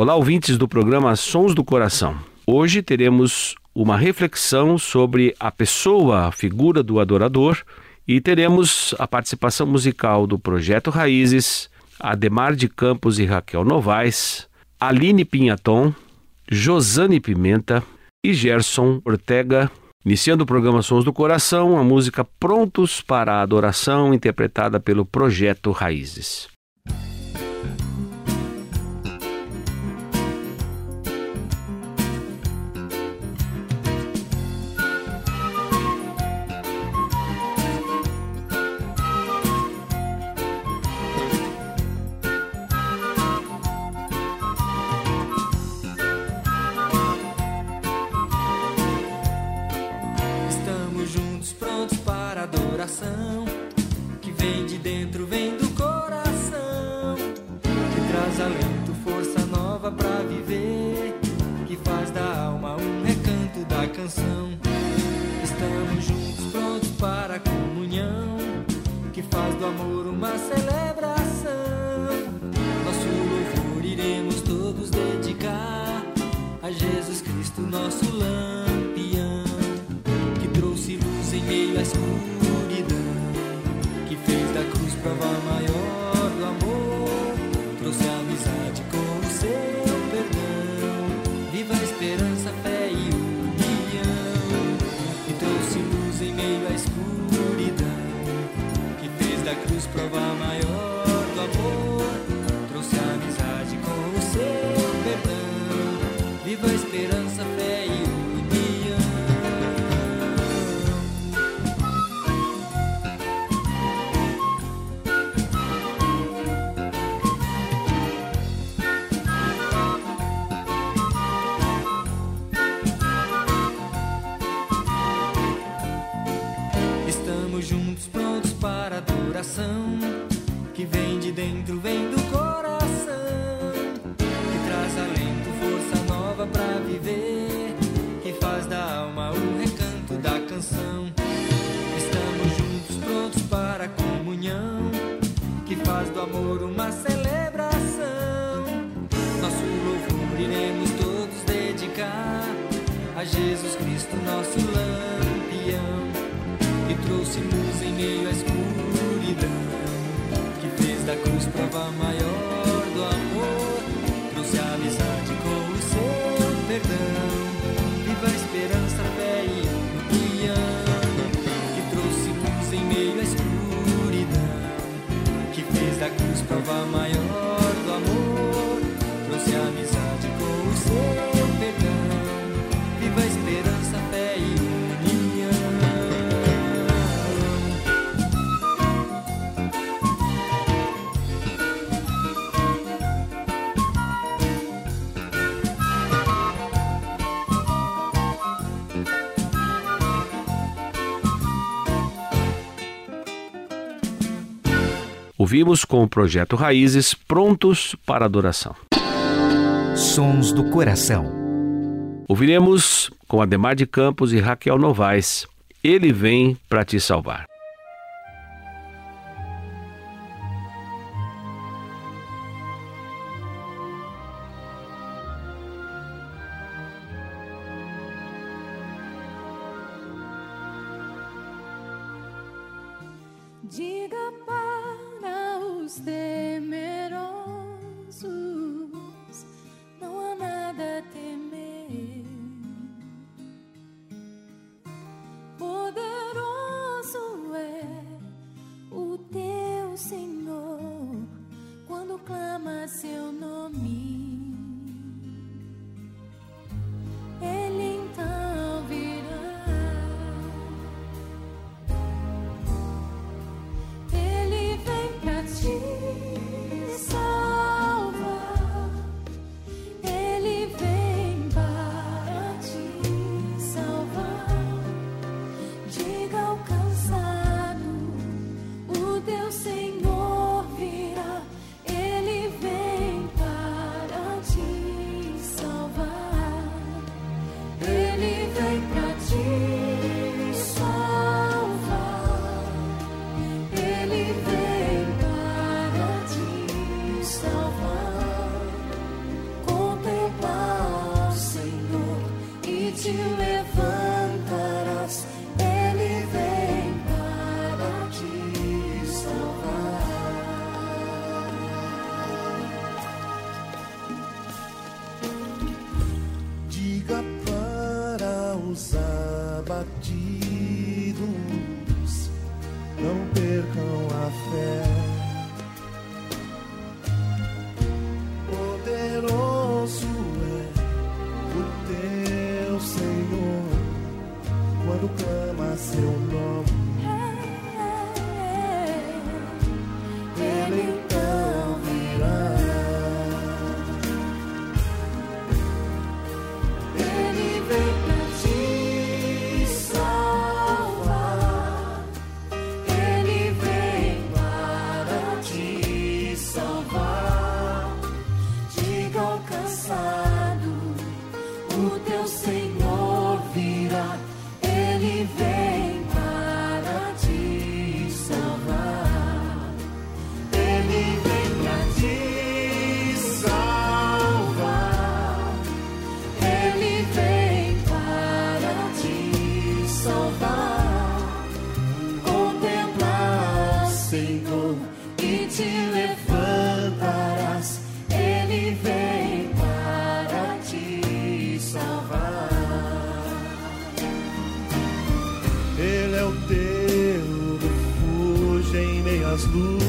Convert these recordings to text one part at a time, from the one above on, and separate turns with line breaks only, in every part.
Olá, ouvintes do programa Sons do Coração. Hoje teremos uma reflexão sobre a pessoa, a figura do adorador, e teremos a participação musical do Projeto Raízes, Ademar de Campos e Raquel Novaes, Aline Pinhaton, Josane Pimenta e Gerson Ortega. Iniciando o programa Sons do Coração, a música Prontos para a Adoração, interpretada pelo Projeto Raízes.
Fez da Amor uma celebração. Nosso louvor iremos todos dedicar a Jesus Cristo, nosso lampião que trouxe luz em meio à escuridão, que fez da cruz prova maior
Ouvimos com o Projeto Raízes Prontos para Adoração.
Sons do Coração.
Ouviremos com Ademar de Campos e Raquel Novaes. Ele vem para te salvar.
smooth.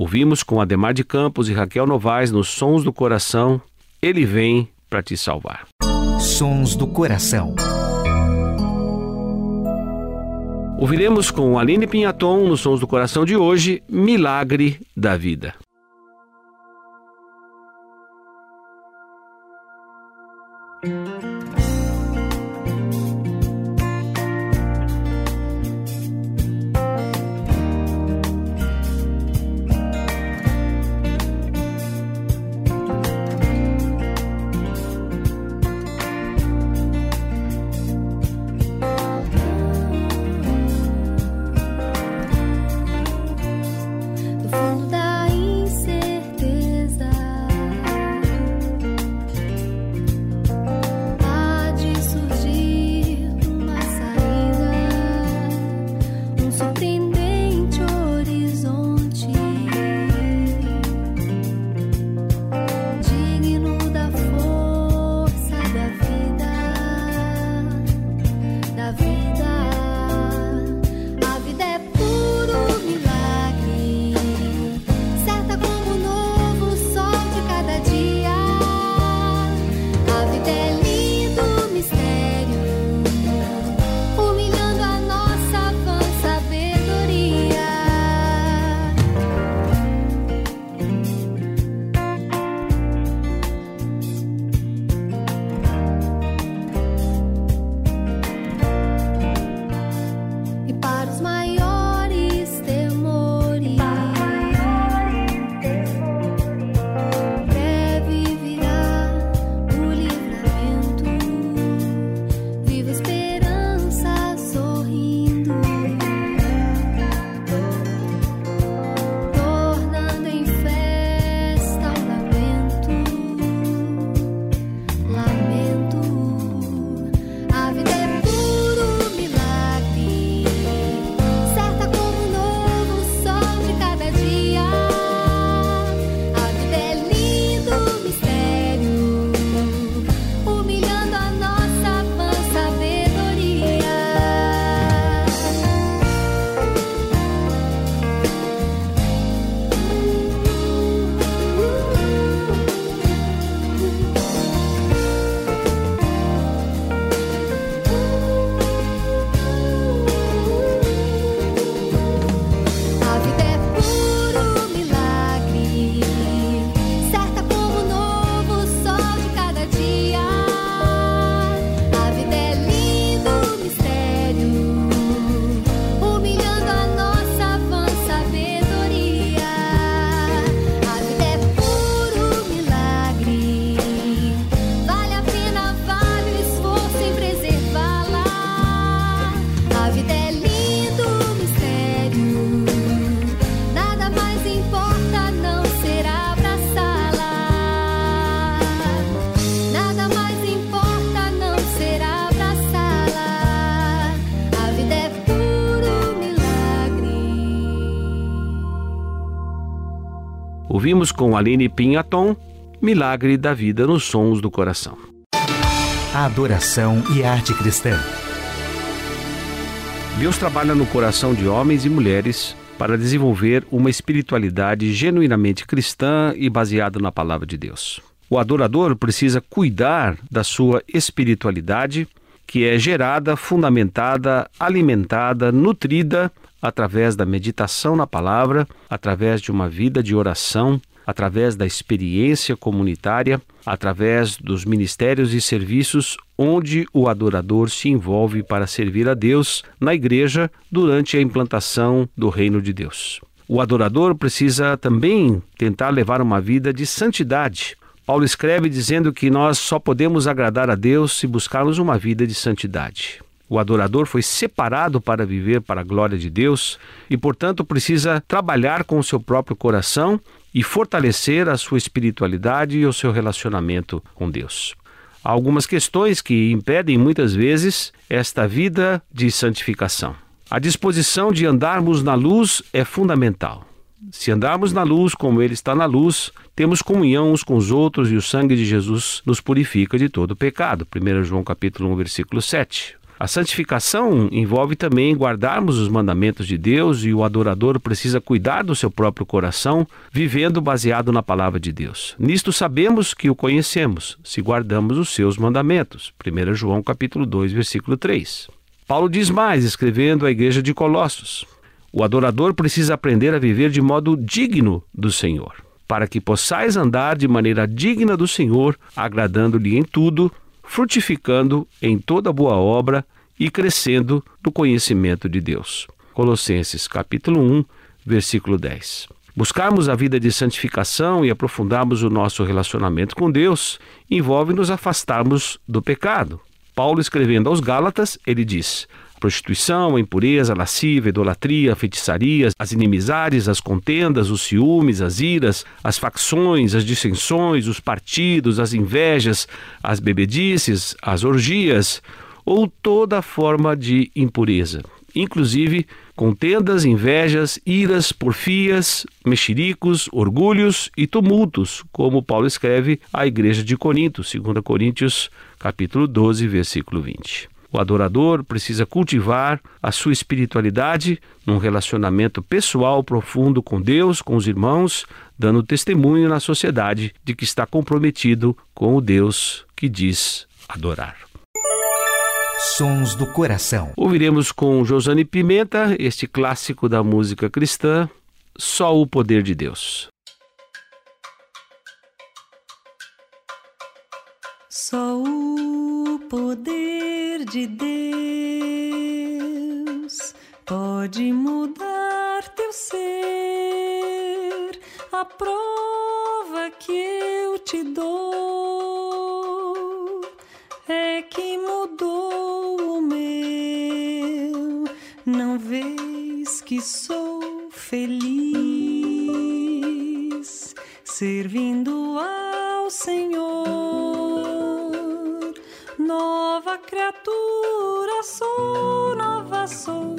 Ouvimos com Ademar de Campos e Raquel Novaes nos Sons do Coração, Ele vem para te salvar.
Sons do Coração.
Ouviremos com Aline Pinhaton nos Sons do Coração de hoje, Milagre da Vida. Com Aline Pinhaton, Milagre da Vida nos Sons do Coração.
A adoração e arte cristã.
Deus trabalha no coração de homens e mulheres para desenvolver uma espiritualidade genuinamente cristã e baseada na palavra de Deus. O adorador precisa cuidar da sua espiritualidade, que é gerada, fundamentada, alimentada, nutrida através da meditação na palavra, através de uma vida de oração, através da experiência comunitária, através dos ministérios e serviços onde o adorador se envolve para servir a Deus na igreja durante a implantação do reino de Deus. O adorador precisa também tentar levar uma vida de santidade. Paulo escreve dizendo que nós só podemos agradar a Deus se buscarmos uma vida de santidade. O adorador foi separado para viver para a glória de Deus e, portanto, precisa trabalhar com o seu próprio coração e fortalecer a sua espiritualidade e o seu relacionamento com Deus. Há algumas questões que impedem muitas vezes esta vida de santificação. A disposição de andarmos na luz é fundamental. Se andarmos na luz como Ele está na luz, temos comunhão uns com os outros e o sangue de Jesus nos purifica de todo pecado. 1 João capítulo 1, versículo 7. A santificação envolve também guardarmos os mandamentos de Deus e o adorador precisa cuidar do seu próprio coração, vivendo baseado na palavra de Deus. Nisto sabemos que o conhecemos, se guardamos os seus mandamentos. 1 João capítulo 2, versículo 3. Paulo diz mais, escrevendo à igreja de Colossos: O adorador precisa aprender a viver de modo digno do Senhor, para que possais andar de maneira digna do Senhor, agradando-lhe em tudo, frutificando em toda boa obra e crescendo no conhecimento de Deus. Colossenses capítulo 1, versículo 10. Buscarmos a vida de santificação e aprofundarmos o nosso relacionamento com Deus envolve nos afastarmos do pecado. Paulo, escrevendo aos Gálatas, ele diz: prostituição, a impureza, a lascívia, a idolatria, a feitiçaria, as inimizades, as contendas, os ciúmes, as iras, as facções, as dissensões, os partidos, as invejas, as bebedices, as orgias ou toda forma de impureza, inclusive contendas, invejas, iras, porfias, mexericos, orgulhos e tumultos, como Paulo escreve à igreja de Corinto, 2 Coríntios, capítulo 12, versículo 20. O adorador precisa cultivar a sua espiritualidade num relacionamento pessoal profundo com Deus, com os irmãos, dando testemunho na sociedade de que está comprometido com o Deus que diz adorar.
Sons do Coração.
Ouviremos com Josane Pimenta este clássico da música cristã, Só o Poder de Deus.
Só o poder de Deus pode mudar teu ser. A prova que eu te dou é que mudou o meu. Não vês que sou feliz servindo ao Senhor. Criatura sou, nova sou,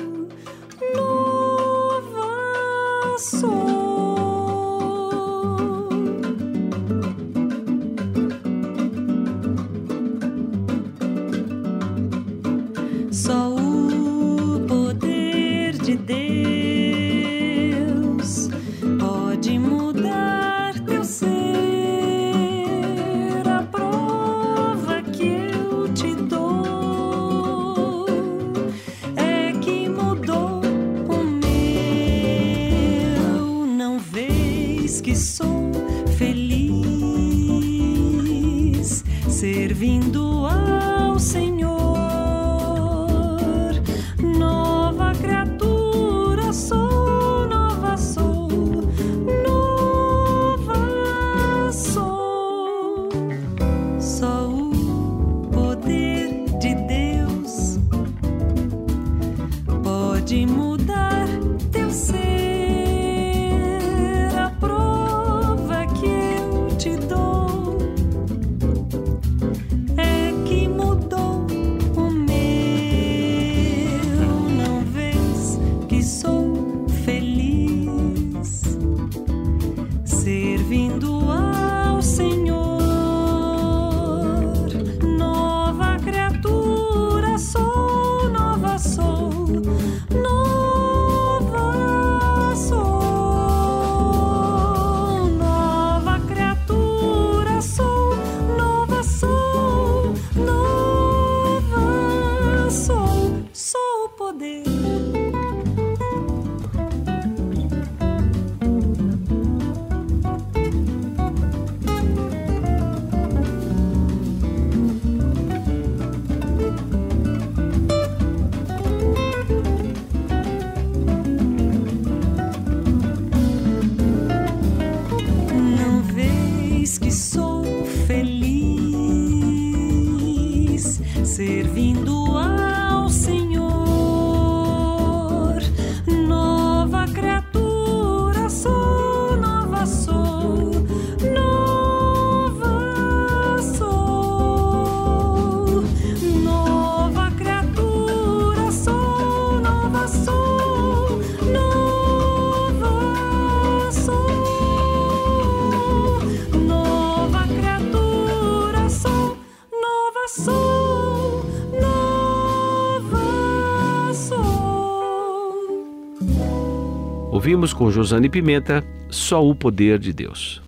Com Josane Pimenta Só o Poder de Deus.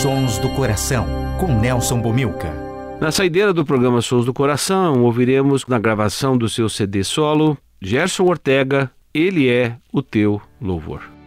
Sons do Coração, com Nelson Bomilca.
Na saideira do programa Sons do Coração, ouviremos na gravação do seu CD solo, Gerson Ortega, Ele é o Teu Louvor.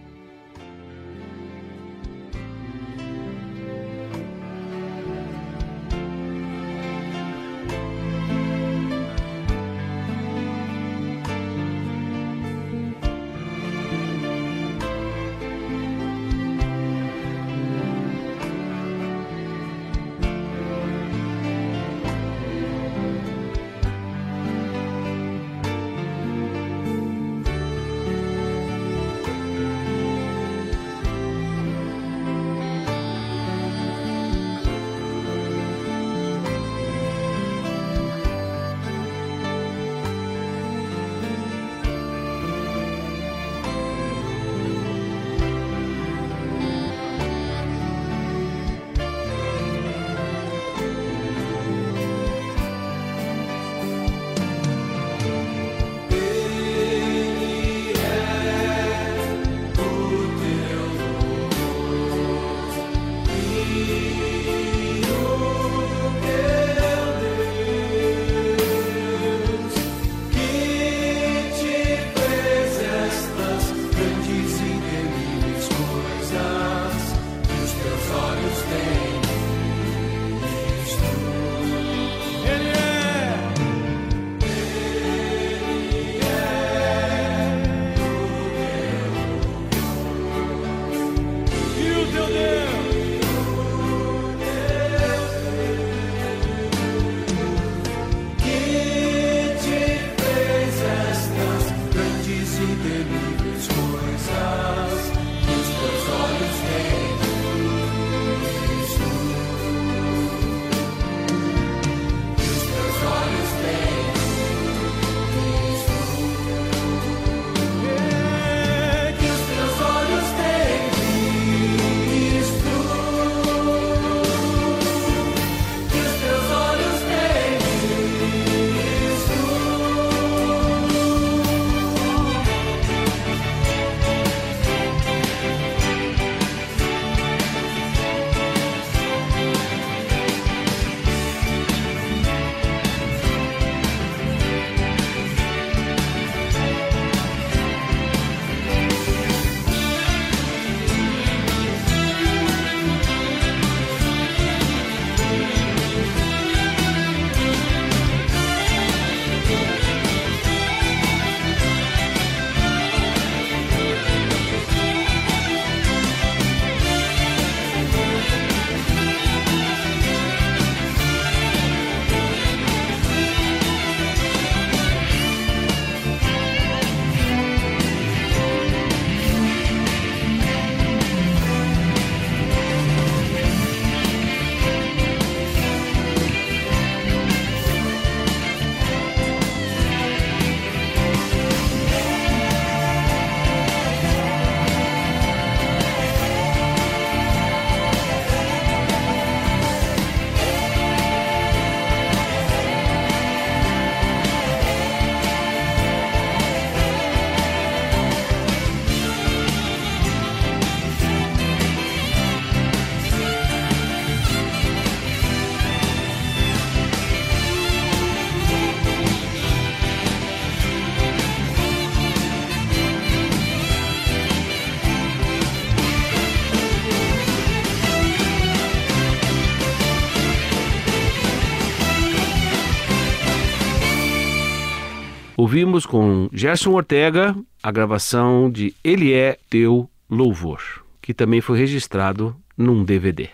Ouvimos com Gerson Ortega a gravação de Ele é Teu Louvor, que também foi registrado num DVD.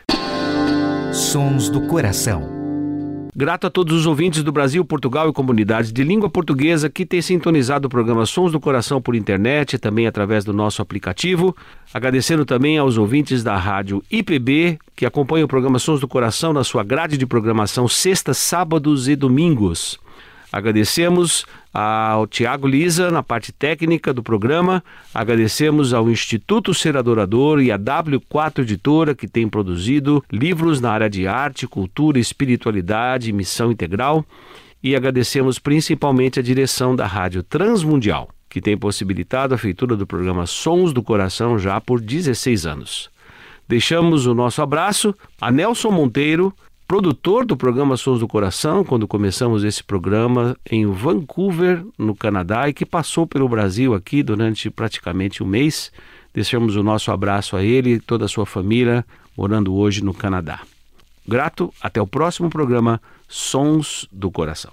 Sons do Coração.
Grato a todos os ouvintes do Brasil, Portugal e comunidades de língua portuguesa que têm sintonizado o programa Sons do Coração por internet e também através do nosso aplicativo. Agradecendo também aos ouvintes da rádio IPB que acompanham o programa Sons do Coração na sua grade de programação sextas, sábados e domingos. Agradecemos ao Tiago Lisa na parte técnica do programa, agradecemos ao Instituto Ser Adorador e à W4 Editora que tem produzido livros na área de arte, cultura, espiritualidade e missão integral e agradecemos principalmente a direção da Rádio Transmundial, que tem possibilitado a feitura do programa Sons do Coração já por 16 anos. Deixamos o nosso abraço a Nelson Monteiro, produtor do programa Sons do Coração, quando começamos esse programa em Vancouver, no Canadá, e que passou pelo Brasil aqui durante praticamente um mês. Deixamos o nosso abraço a ele e toda a sua família, morando hoje no Canadá. Grato, até o próximo programa Sons do Coração.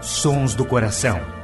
Sons do Coração.